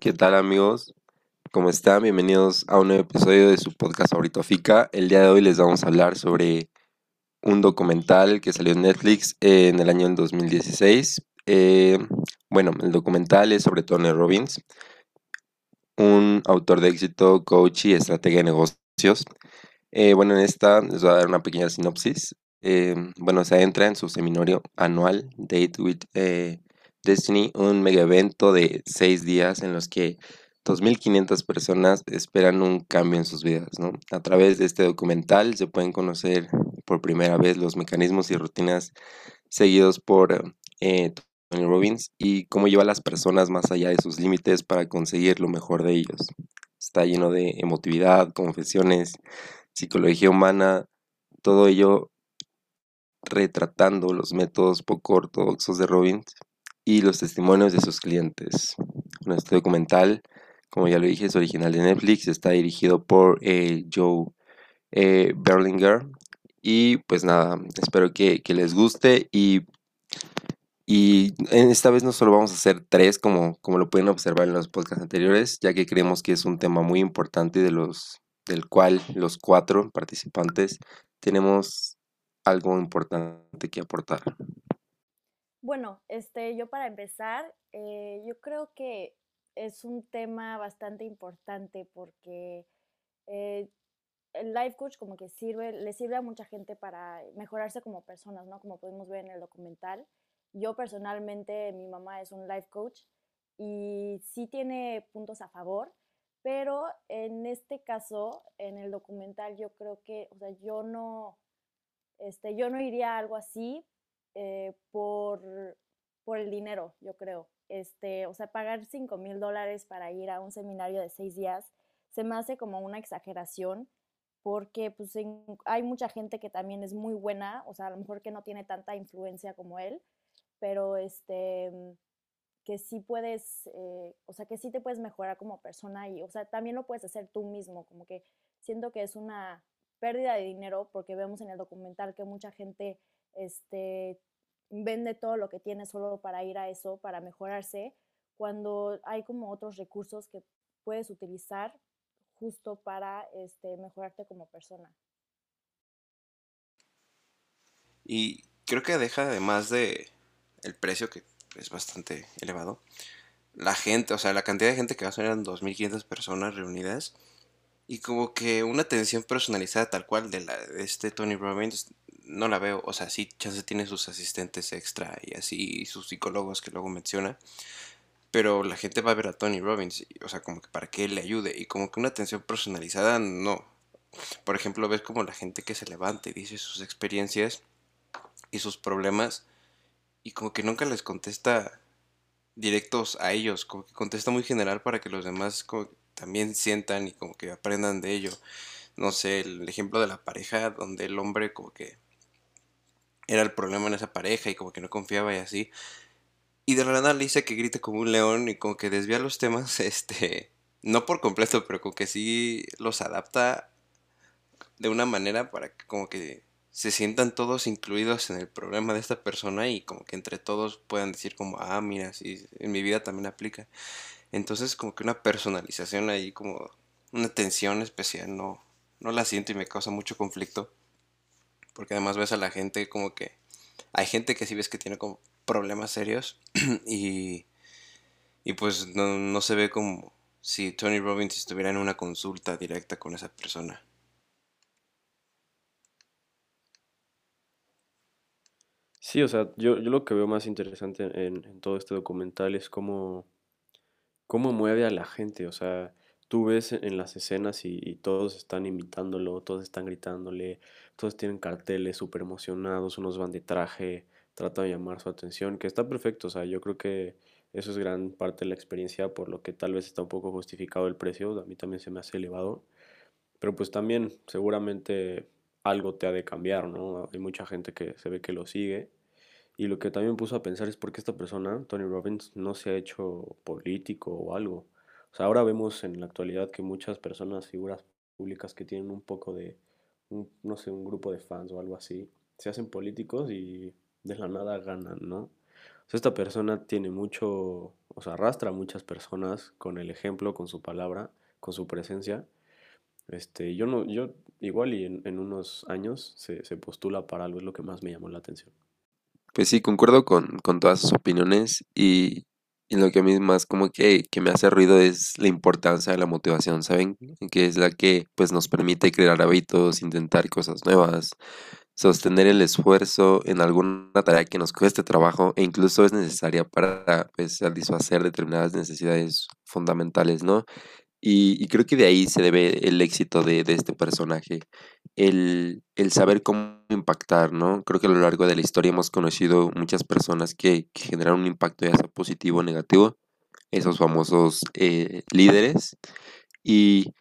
¿Qué tal amigos? ¿Cómo están? Bienvenidos a un nuevo episodio de su podcast favorito FICA. El día de hoy les vamos a hablar sobre un documental que salió en Netflix en el año 2016. Eh, bueno, el documental es sobre Tony Robbins, un autor de éxito, coach y estratega de negocios. Eh, bueno, en esta les voy a dar una pequeña sinopsis. Eh, bueno, se adentra en su seminario anual, Date with Destiny, un mega evento de seis días en los que 2.500 personas esperan un cambio en sus vidas. A través de este documental se pueden conocer por primera vez los mecanismos y rutinas seguidos por eh, Tony Robbins y cómo lleva a las personas más allá de sus límites para conseguir lo mejor de ellos. Está lleno de emotividad, confesiones, psicología humana, todo ello retratando los métodos poco ortodoxos de Robbins y los testimonios de sus clientes. este documental, como ya lo dije, es original de Netflix, está dirigido por eh, Joe eh, Berlinger. Y pues nada, espero que, les guste y, y esta vez no solo vamos a hacer tres como, como lo pueden observar en los podcasts anteriores, ya que creemos que es un tema muy importante de los, del cual los cuatro participantes tenemos algo importante que aportar. Bueno, este, yo para empezar, eh, yo creo que es un tema bastante importante porque eh, el life coach como que sirve, le sirve a mucha gente para mejorarse como personas, ¿no? Como podemos ver en el documental. Yo personalmente, mi mamá es un life coach y sí tiene puntos a favor, pero en este caso, en el documental, yo creo que, o sea, yo no, este, yo no iría a algo así eh, por, por el dinero, yo creo. Este, o sea, pagar 5 mil dólares para ir a un seminario de seis días se me hace como una exageración porque pues hay mucha gente que también es muy buena, o sea, a lo mejor que no tiene tanta influencia como él, pero este, que sí puedes, eh, o sea, que sí te puedes mejorar como persona y, o sea, también lo puedes hacer tú mismo, como que siento que es una pérdida de dinero porque vemos en el documental que mucha gente este, vende todo lo que tiene solo para ir a eso, para mejorarse, cuando hay como otros recursos que puedes utilizar justo para este, mejorarte como persona. Y creo que deja además de el precio que es bastante elevado, la gente, o sea, la cantidad de gente que va a ser eran 2.500 personas reunidas y como que una atención personalizada tal cual de, la, de este Tony Robbins no la veo. O sea, sí, Chance tiene sus asistentes extra y así, y sus psicólogos que luego menciona. Pero la gente va a ver a Tony Robbins, o sea, como que para que él le ayude. Y como que una atención personalizada, no. Por ejemplo, ves como la gente que se levanta y dice sus experiencias y sus problemas. Y como que nunca les contesta directos a ellos. Como que contesta muy general para que los demás también sientan y como que aprendan de ello. No sé, el ejemplo de la pareja donde el hombre como que era el problema en esa pareja y como que no confiaba y así. Y de la nada le dice que grite como un león y como que desvía los temas, este, no por completo, pero como que sí los adapta de una manera para que como que se sientan todos incluidos en el problema de esta persona y como que entre todos puedan decir como, ah, mira, sí, en mi vida también aplica. Entonces como que una personalización ahí, como una tensión especial, no, no la siento y me causa mucho conflicto. Porque además ves a la gente como que... Hay gente que sí ves que tiene como problemas serios y, y pues no, no se ve como si Tony Robbins estuviera en una consulta directa con esa persona. Sí, o sea, yo, yo lo que veo más interesante en, en todo este documental es cómo, cómo mueve a la gente, o sea, tú ves en las escenas y, todos están imitándolo, todos están gritándole, todos tienen carteles súper emocionados, unos van de traje, tratan de llamar su atención, que está perfecto, o sea, yo creo que eso es gran parte de la experiencia, por lo que tal vez está un poco justificado el precio, a mí también se me hace elevado, pero pues también seguramente algo te ha de cambiar, ¿no? Hay mucha gente que se ve que lo sigue. Y lo que también me puso a pensar es por qué esta persona, Tony Robbins, no se ha hecho político o algo. O sea, ahora vemos en la actualidad que muchas personas, figuras públicas que tienen un poco de, no sé, un grupo de fans o algo así, se hacen políticos y de la nada ganan, ¿no? O sea, esta persona tiene mucho, o sea, arrastra a muchas personas con el ejemplo, con su palabra, con su presencia. Este, yo no, yo igual y en, en unos años se, se postula para algo, es lo que más me llamó la atención. Pues sí, concuerdo con, con todas sus opiniones y, y lo que a mí más como que, que me hace ruido es la importancia de la motivación, ¿saben? Que es la que pues nos permite crear hábitos, intentar cosas nuevas, sostener el esfuerzo en alguna tarea que nos cueste trabajo e incluso es necesaria para pues, satisfacer determinadas necesidades fundamentales, ¿no? Y, y creo que de ahí se debe el éxito de, este personaje, el, el saber cómo impactar, ¿no? Creo que a lo largo de la historia hemos conocido muchas personas que, que generan un impacto ya sea positivo o negativo, esos famosos eh, líderes. Y,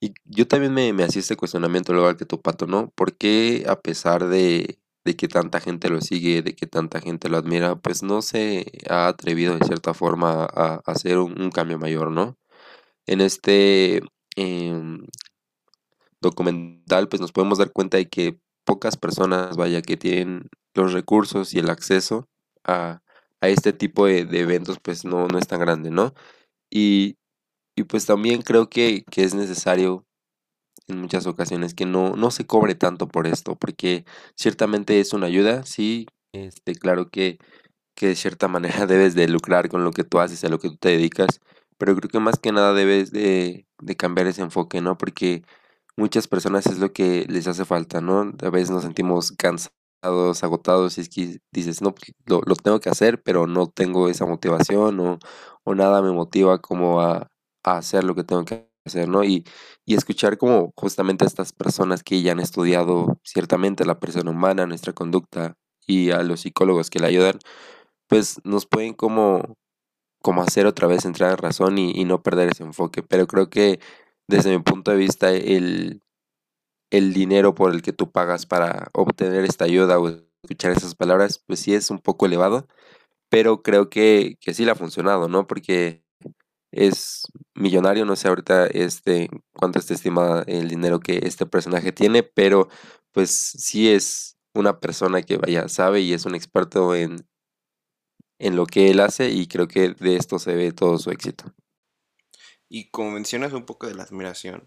y yo también me, me hacía este cuestionamiento luego al que tu pato, ¿no? ¿Por qué a pesar de, de que tanta gente lo sigue, de que tanta gente lo admira, pues no se ha atrevido de cierta forma a, hacer un cambio mayor, ¿no? En este em, documental, pues nos podemos dar cuenta de que pocas personas, vaya, que tienen los recursos y el acceso a, a este tipo de, de eventos, pues no, no es tan grande, ¿no? Y, y pues también creo que, que es necesario en muchas ocasiones que no, no se cobre tanto por esto, porque ciertamente es una ayuda, sí, este, claro que, que de cierta manera debes de lucrar con lo que tú haces, a lo que tú te dedicas, pero creo que más que nada debes de, cambiar ese enfoque, ¿no? Porque muchas personas es lo que les hace falta, ¿no? A veces nos sentimos cansados, agotados, y es que dices, no, pues, lo, tengo que hacer, pero no tengo esa motivación o, nada me motiva como a, a hacer lo que tengo que hacer, ¿no? Y, y escuchar como justamente a estas personas que ya han estudiado ciertamente la persona humana, nuestra conducta y a los psicólogos que la ayudan, pues nos pueden como como hacer otra vez entrar en razón y, no perder ese enfoque. Pero creo que desde mi punto de vista el, el dinero por el que tú pagas para obtener esta ayuda o escuchar esas palabras, pues sí es un poco elevado, pero creo que, que sí le ha funcionado, ¿no? Porque es millonario, no sé ahorita este, cuánto está estimado el dinero que este personaje tiene, pero pues sí es una persona que vaya, sabe y es un experto en, en lo que él hace y creo que de esto se ve todo su éxito. Y como mencionas un poco de la admiración,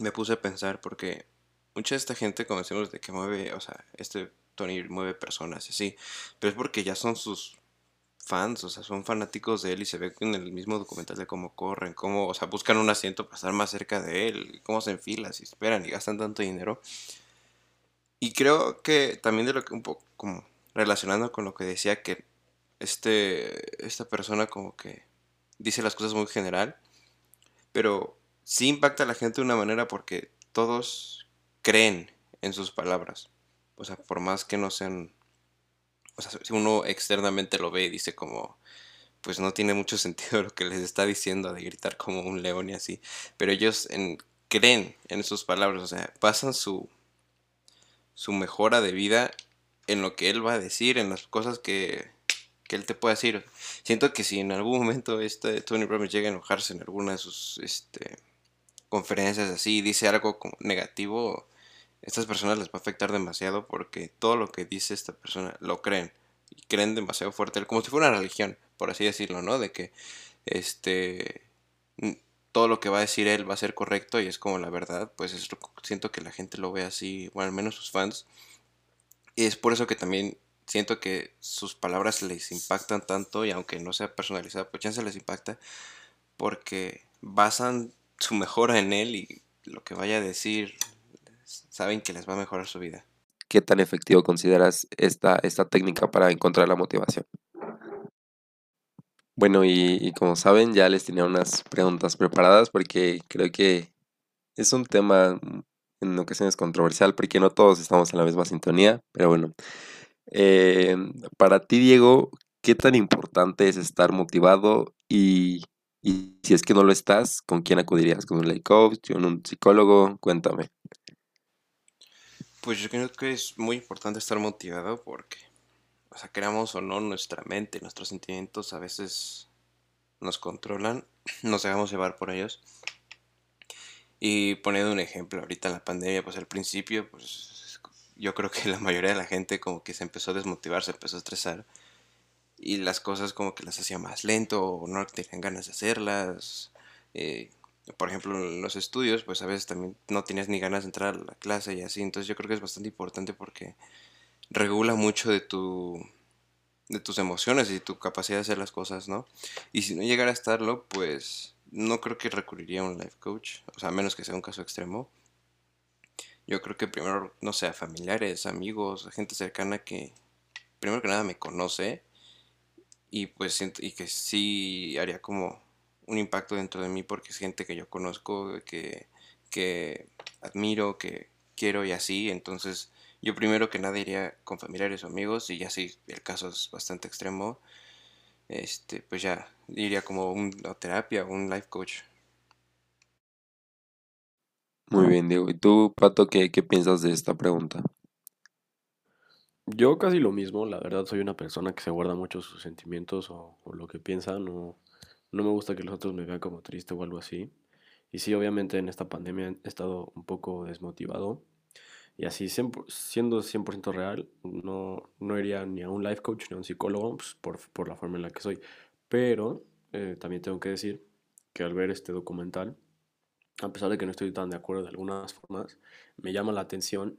me puse a pensar porque mucha de esta gente conocemos de que mueve, o sea, este Tony mueve personas y así, pero es porque ya son sus fans, o sea, son fanáticos de él y se ve en el mismo documental de cómo corren, cómo, o sea, buscan un asiento para estar más cerca de él, cómo se enfilan, si esperan y gastan tanto dinero. Y creo que también de lo que un poco como relacionando con lo que decía que este, esta persona como que dice las cosas muy general, pero sí impacta a la gente de una manera porque todos creen en sus palabras. O sea, por más que no sean... O sea, si uno externamente lo ve y dice como... Pues no tiene mucho sentido lo que les está diciendo de gritar como un león y así. Pero ellos en, creen en sus palabras. O sea, pasan su, su mejora de vida en lo que él va a decir, en las cosas que, que él te puede decir. Siento que si en algún momento este Tony Robbins llega a enojarse en alguna de sus este, conferencias así y dice algo como negativo, estas personas les va a afectar demasiado porque todo lo que dice esta persona lo creen y creen demasiado fuerte, como si fuera una religión, por así decirlo, ¿no? De que este todo lo que va a decir él va a ser correcto y es como la verdad, pues es, siento que la gente lo ve así, o al menos sus fans. Y es por eso que también siento que sus palabras les impactan tanto y aunque no sea personalizada, pues se les impacta porque basan su mejora en él y lo que vaya a decir saben que les va a mejorar su vida. ¿Qué tan efectivo consideras esta, esta técnica para encontrar la motivación? Bueno, y como saben, ya les tenía unas preguntas preparadas porque creo que es un tema en ocasiones controversial porque no todos estamos en la misma sintonía, pero bueno, eh, para ti, Diego, ¿qué tan importante es estar motivado? Y, si es que no lo estás, ¿con quién acudirías? ¿Con un life coach? ¿Con un psicólogo? Cuéntame. Pues yo creo que es muy importante estar motivado porque, o queramos o no, nuestra mente, nuestros sentimientos a veces nos controlan, nos dejamos llevar por ellos. Y poniendo un ejemplo, ahorita en la pandemia, pues al principio, pues yo creo que la mayoría de la gente como que se empezó a desmotivar, se empezó a estresar. y las cosas como que las hacía más lento o no tenían ganas de hacerlas. Eh, por ejemplo, en los estudios, pues a veces también no tienes ni ganas de entrar a la clase y así. Entonces yo creo que es bastante importante porque regula mucho de tu de tus emociones y tu capacidad de hacer las cosas, ¿no? Y si no llegara a estarlo, pues no creo que recurriría a un life coach, o sea, a menos que sea un caso extremo. Yo creo que primero, no sé, familiares, amigos, gente cercana que primero que nada me conoce y pues y que sí haría como un impacto dentro de mí porque es gente que yo conozco, que, que admiro, que quiero y así, entonces yo primero que nada iría con familiares o amigos y ya si el caso es bastante extremo, este, pues ya iría como una terapia un life coach. Muy bien, Diego. ¿Y tú, Pato, qué, qué piensas de esta pregunta? Yo casi lo mismo, la verdad soy una persona que se guarda mucho sus sentimientos o, o lo que piensa, no, no me gusta que los otros me vean como triste o algo así. Y sí, obviamente en esta pandemia he estado un poco desmotivado, y así, siendo 100% real, no, no iría ni a un life coach ni a un psicólogo pues, por, por, la forma en la que soy. Pero eh, también tengo que decir que al ver este documental, a pesar de que no estoy tan de acuerdo de algunas formas, me llama la atención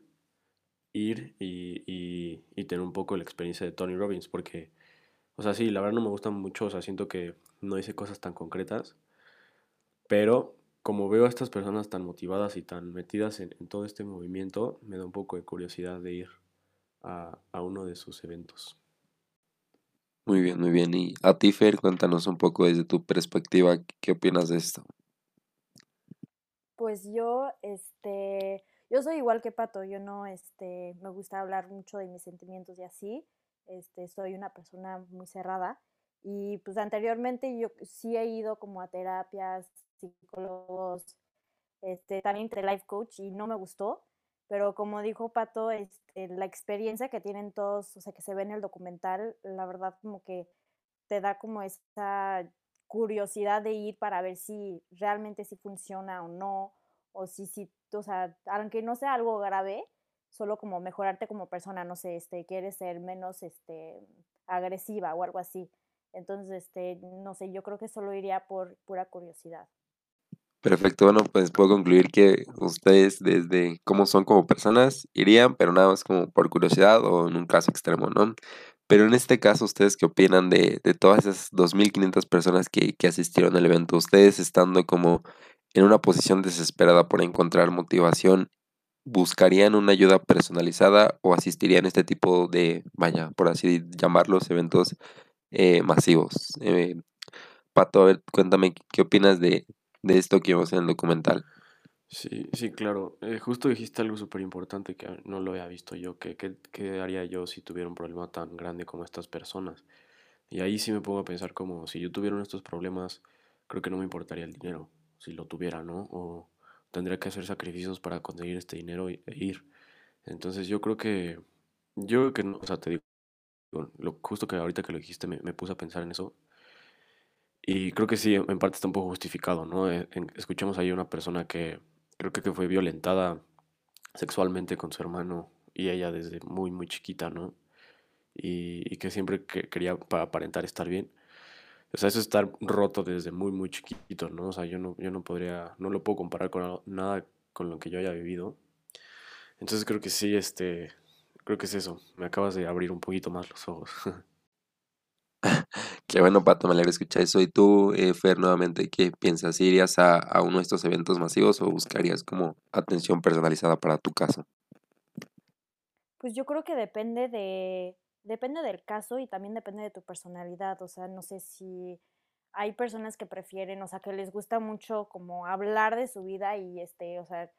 ir y, y, tener un poco la experiencia de Tony Robbins, porque, o sea, sí, la verdad no me gusta mucho, o sea, siento que no dice cosas tan concretas, pero como veo a estas personas tan motivadas y tan metidas en, todo este movimiento, me da un poco de curiosidad de ir a, uno de sus eventos. Muy bien, muy bien. Y a ti, Fer, cuéntanos un poco desde tu perspectiva, ¿qué opinas de esto? Pues yo, este, yo soy igual que Pato, yo no, este, me gusta hablar mucho de mis sentimientos y así, este, soy una persona muy cerrada y pues anteriormente yo sí he ido como a terapias psicólogos, este, también entre life coach y no me gustó, pero como dijo Pato, este, la experiencia que tienen todos, o sea, que se ve en el documental, la verdad como que te da como esa curiosidad de ir para ver si realmente si funciona o no, o si, si, o sea, aunque no sea algo grave, solo como mejorarte como persona, no sé, este, quieres ser menos, este, agresiva o algo así. Entonces, este, no sé, yo creo que solo iría por pura curiosidad. Perfecto, bueno, pues puedo concluir que ustedes desde cómo son como personas irían, pero nada más como por curiosidad o en un caso extremo, ¿no? Pero en este caso, ¿ustedes qué opinan de, de todas esas 2.500 personas que, que asistieron al evento? Ustedes estando como en una posición desesperada por encontrar motivación, ¿buscarían una ayuda personalizada o asistirían a este tipo de, vaya, por así llamarlos, eventos eh, masivos? Eh, Pato, a ver, cuéntame, ¿qué opinas de, de esto que vimos en el documental. Sí, sí, claro. Eh, justo dijiste algo súper importante que no lo había visto yo. ¿Qué, qué, haría yo si tuviera un problema tan grande como estas personas? Y ahí sí me pongo a pensar como si yo tuviera estos problemas, creo que no me importaría el dinero, si lo tuviera, ¿no? O tendría que hacer sacrificios para conseguir este dinero e ir. Entonces yo creo que, yo creo que no, o sea, te digo, lo, justo que ahorita que lo dijiste me, me puse a pensar en eso y creo que sí, en parte está un poco justificado, ¿no? Eh, escuchamos ahí a una persona que creo que fue violentada sexualmente con su hermano y ella desde muy, muy chiquita, ¿no? Y, que siempre que quería aparentar estar bien. O sea, eso es estar roto desde muy, muy chiquito, ¿no? O sea, yo no, yo no podría, no lo puedo comparar con nada con lo que yo haya vivido. Entonces creo que sí, este, creo que es eso. Me acabas de abrir un poquito más los ojos. Qué bueno, Pato, me alegra escuchar eso. ¿Y tú, eh, Fer, nuevamente, qué piensas? ¿Irías a, uno de estos eventos masivos o buscarías como atención personalizada para tu caso? Pues yo creo que depende de, depende del caso y también depende de tu personalidad. O sea, no sé si hay personas que prefieren, o sea, que les gusta mucho como hablar de su vida y este, o sea,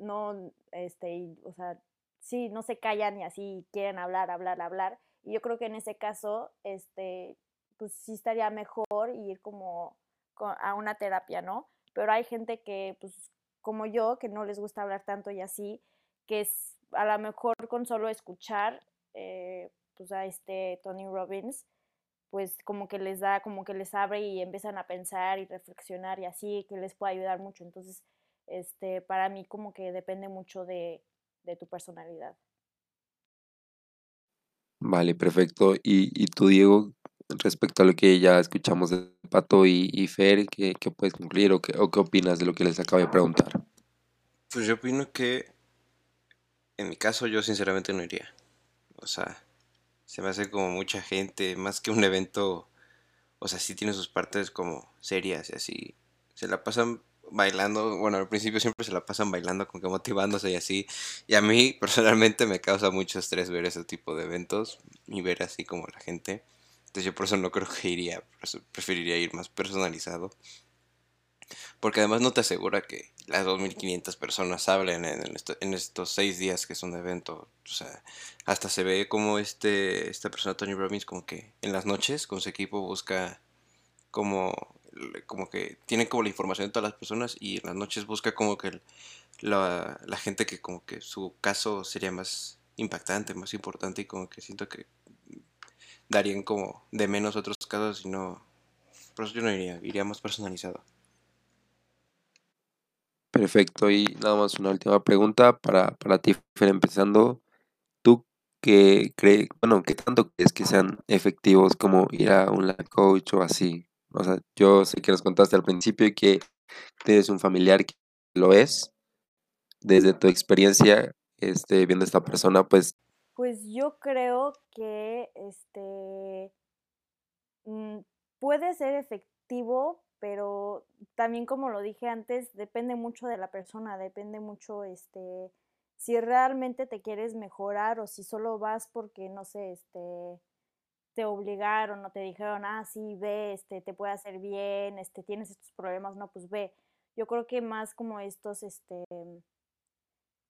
no, este, o sea, sí, no se callan y así quieren hablar, hablar, hablar. Y yo creo que en ese caso, este, pues sí estaría mejor ir como a una terapia, ¿no? Pero hay gente que, pues como yo, que no les gusta hablar tanto y así, que es a lo mejor con solo escuchar, eh, pues a este Tony Robbins, pues como que les da, como que les abre y empiezan a pensar y reflexionar y así, que les puede ayudar mucho. Entonces, este, para mí como que depende mucho de, de tu personalidad. Vale, perfecto. ¿Y, y tú, Diego, respecto a lo que ya escuchamos de Pato y, Fer, ¿qué, puedes concluir o qué, o qué opinas de lo que les acabo de preguntar? Pues yo opino que en mi caso yo sinceramente no iría. O sea, se me hace como mucha gente, más que un evento, o sea, sí tiene sus partes como serias y así. Se la pasan bailando, bueno, al principio siempre se la pasan bailando, como que motivándose y así. Y a mí personalmente me causa mucho estrés ver ese tipo de eventos y ver así como la gente. Yo por eso no creo que iría, preferiría ir más personalizado. Porque además no te asegura que las 2.500 personas hablen en, estos seis días que es un evento. O sea, hasta se ve como este, esta persona, Tony Robbins, como que en las noches con su equipo busca como, como que tiene como la información de todas las personas y en las noches busca como que la, la gente que como que su caso sería más impactante, más importante y como que siento que darían como de menos otros casos y no... Por eso yo no iría, iría más personalizado. Perfecto, y nada más una última pregunta para, para ti, Fer, empezando. ¿Tú qué crees, bueno, qué tanto crees que sean efectivos como ir a un coach o así? O sea, yo sé que nos contaste al principio y que tienes un familiar que lo es. Desde tu experiencia, este, viendo a esta persona, pues... Pues yo creo que este mm, puede ser efectivo, pero también como lo dije antes, depende mucho de la persona, depende mucho este si realmente te quieres mejorar o si solo vas porque no sé, este te obligaron o te dijeron, "Ah, sí, ve, este te puede hacer bien, este tienes estos problemas, no, pues ve." Yo creo que más como estos este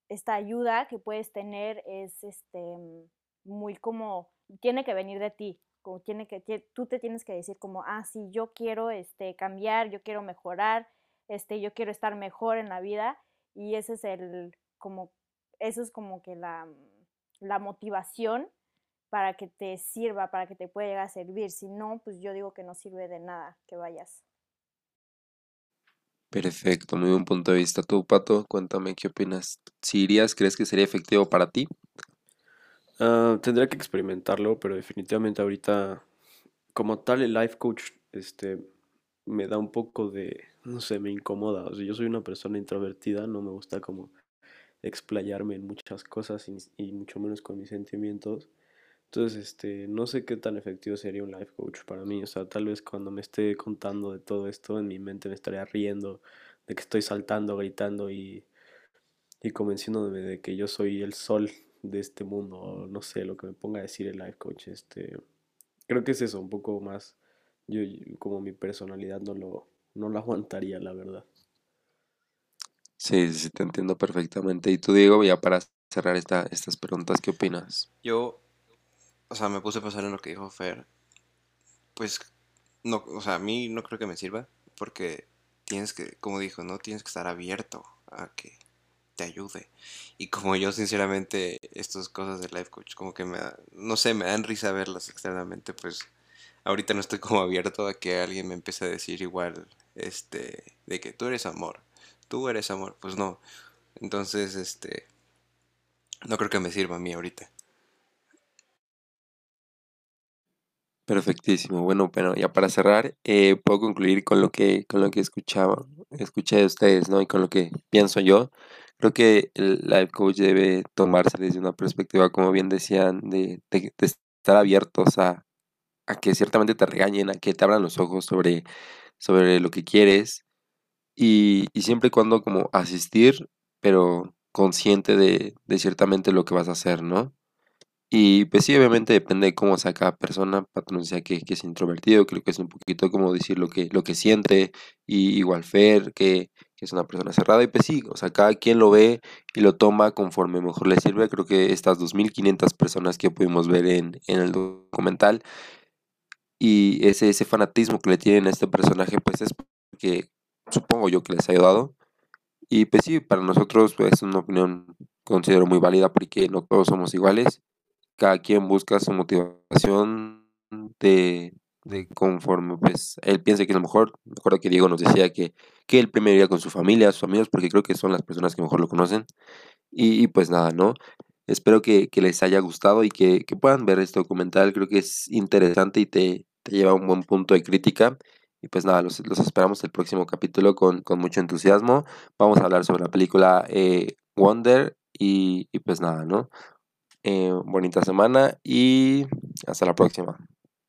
esta ayuda que puedes tener es este muy como tiene que venir de ti, tiene que, tú te tienes que decir como, ah, sí, yo quiero este, cambiar, yo quiero mejorar, este, yo quiero estar mejor en la vida y ese es el, como, eso es como que la, la motivación para que te sirva, para que te pueda llegar a servir. Si no, pues yo digo que no sirve de nada que vayas. Perfecto, muy buen punto de vista. Tú, Pato, cuéntame qué opinas. Si irías, ¿crees que sería efectivo para ti? Ah, tendría que experimentarlo, pero definitivamente ahorita, como tal, el life coach, este, me da un poco de, no sé, me incomoda. O sea, yo soy una persona introvertida, no me gusta como explayarme en muchas cosas y, mucho menos con mis sentimientos. Entonces, este, no sé qué tan efectivo sería un life coach para mí. O sea, tal vez cuando me esté contando de todo esto, en mi mente me estaría riendo de que estoy saltando, gritando y, y convenciéndome de que yo soy el sol de este mundo, no sé, lo que me ponga a decir el life coach, este, creo que es eso, un poco más, yo como mi personalidad no lo, no lo aguantaría, la verdad. Sí, sí, te entiendo perfectamente. Y tú, Diego, ya para cerrar esta, estas preguntas, ¿qué opinas? Yo, o sea, me puse a pensar en lo que dijo Fer. Pues, no, o sea, a mí no creo que me sirva, porque tienes que, como dijo, ¿no? Tienes que estar abierto a que te ayude. Y como yo sinceramente estas cosas de life coach como que me no sé, me dan risa verlas externamente, pues ahorita no estoy como abierto a que alguien me empiece a decir igual este de que tú eres amor, tú eres amor, pues no. Entonces, este no creo que me sirva a mí ahorita. Perfectísimo. Bueno, bueno, ya para cerrar, eh, puedo concluir con lo que, con lo que escuchaba, escuché de ustedes, ¿no? Y con lo que pienso yo. Creo que el life coach debe tomarse desde una perspectiva, como bien decían, de, estar abiertos a, a, que ciertamente te regañen, a que te abran los ojos sobre, sobre lo que quieres. Y, siempre y cuando como asistir, pero consciente de ciertamente lo que vas a hacer, ¿no? Y pues sí, obviamente depende de cómo sea cada persona. Nos decía que, que, es introvertido, creo que es un poquito como decir lo que, lo que siente. Y igual Fer, que, que, es una persona cerrada. Y pues sí, o sea, cada quien lo ve y lo toma conforme mejor le sirve. Creo que estas 2.500 personas que pudimos ver en, en el documental y ese, ese fanatismo que le tienen a este personaje, pues es porque supongo yo que les ha ayudado. Y pues sí, para nosotros pues, es una opinión considero muy válida porque no todos somos iguales cada quien busca su motivación de, conforme pues él piensa que es lo mejor. Me acuerdo que Diego nos decía que, que él primero iría con su familia, sus amigos, porque creo que son las personas que mejor lo conocen. Y, pues nada, ¿no? Espero que, les haya gustado y que, puedan ver este documental. Creo que es interesante y te, te lleva a un buen punto de crítica. Y pues nada, los, los esperamos el próximo capítulo con, con, mucho entusiasmo. Vamos a hablar sobre la película eh, Wonder y, pues nada, ¿no? Eh, bonita semana y hasta la próxima.